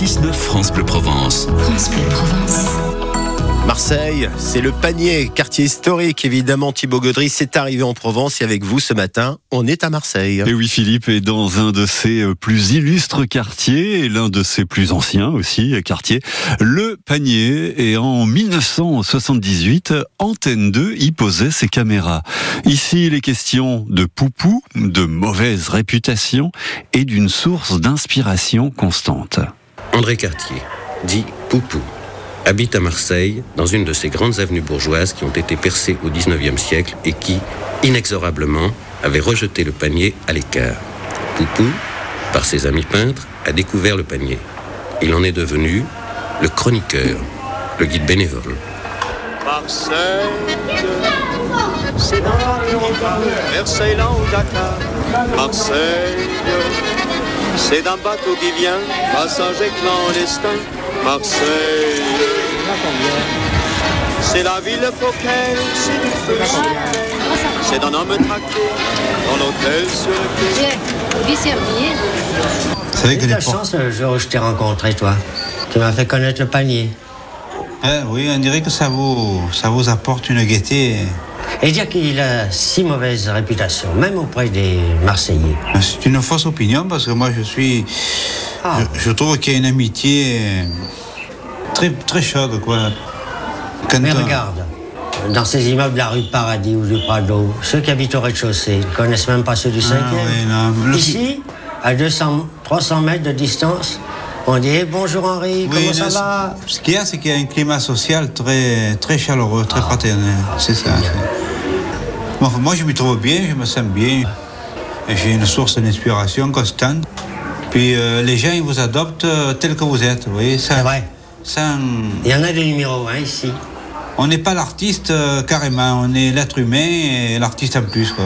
6-9 France Bleu Provence. France Bleu Provence. Marseille, c'est le panier, quartier historique évidemment. Thibaut Gaudry, c'est arrivé en Provence et avec vous ce matin, on est à Marseille. Et oui, Philippe est dans un de ses plus illustres quartiers et l'un de ses plus anciens aussi quartiers, le panier. Et en 1978, Antenne 2 y posait ses caméras. Ici, les questions de poupou, de mauvaise réputation et d'une source d'inspiration constante. André Cartier, dit Poupou habite à Marseille, dans une de ces grandes avenues bourgeoises qui ont été percées au XIXe siècle et qui, inexorablement, avaient rejeté le panier à l'écart. Poupou, par ses amis peintres, a découvert le panier. Il en est devenu le chroniqueur, le guide bénévole. Marseille, Marseille, Dakar. Marseille, c'est d'un bateau qui vient, passager clandestin. Marseille, c'est la ville coquette, c'est du feu c'est d'un homme traqué dans l'hôtel sur le quai. C'est vrai que la chance le jour où je t'ai rencontré, toi. Tu m'as fait connaître le panier. Eh oui, on dirait que ça vous, ça vous apporte une gaieté. Et dire qu'il a si mauvaise réputation, même auprès des Marseillais. C'est une fausse opinion parce que moi je suis. Ah. Je, je trouve qu'il y a une amitié très, très chaude, quoi. Quand Mais on- regarde, dans ces immeubles de la rue Paradis ou du Prado, ceux qui habitent au rez-de-chaussée ne connaissent même pas ceux du 5e. Ah oui, Ici, à 200, 300 mètres de distance, on dit bonjour Henri, Oui, comment ça va? Ce- qu'il y a, c'est qu'il y a un climat social très, très chaleureux, très fraternel. C'est ça. Bon, moi, je m'y trouve bien, je me sens bien. J'ai une source d'inspiration constante. Puis euh, les gens, ils vous adoptent euh, tel que vous êtes, vous voyez. Ça, C'est vrai. sans- Il y en a des numéros 1 ici. On n'est pas l'artiste euh, carrément, on est l'être humain et l'artiste en plus. Quoi.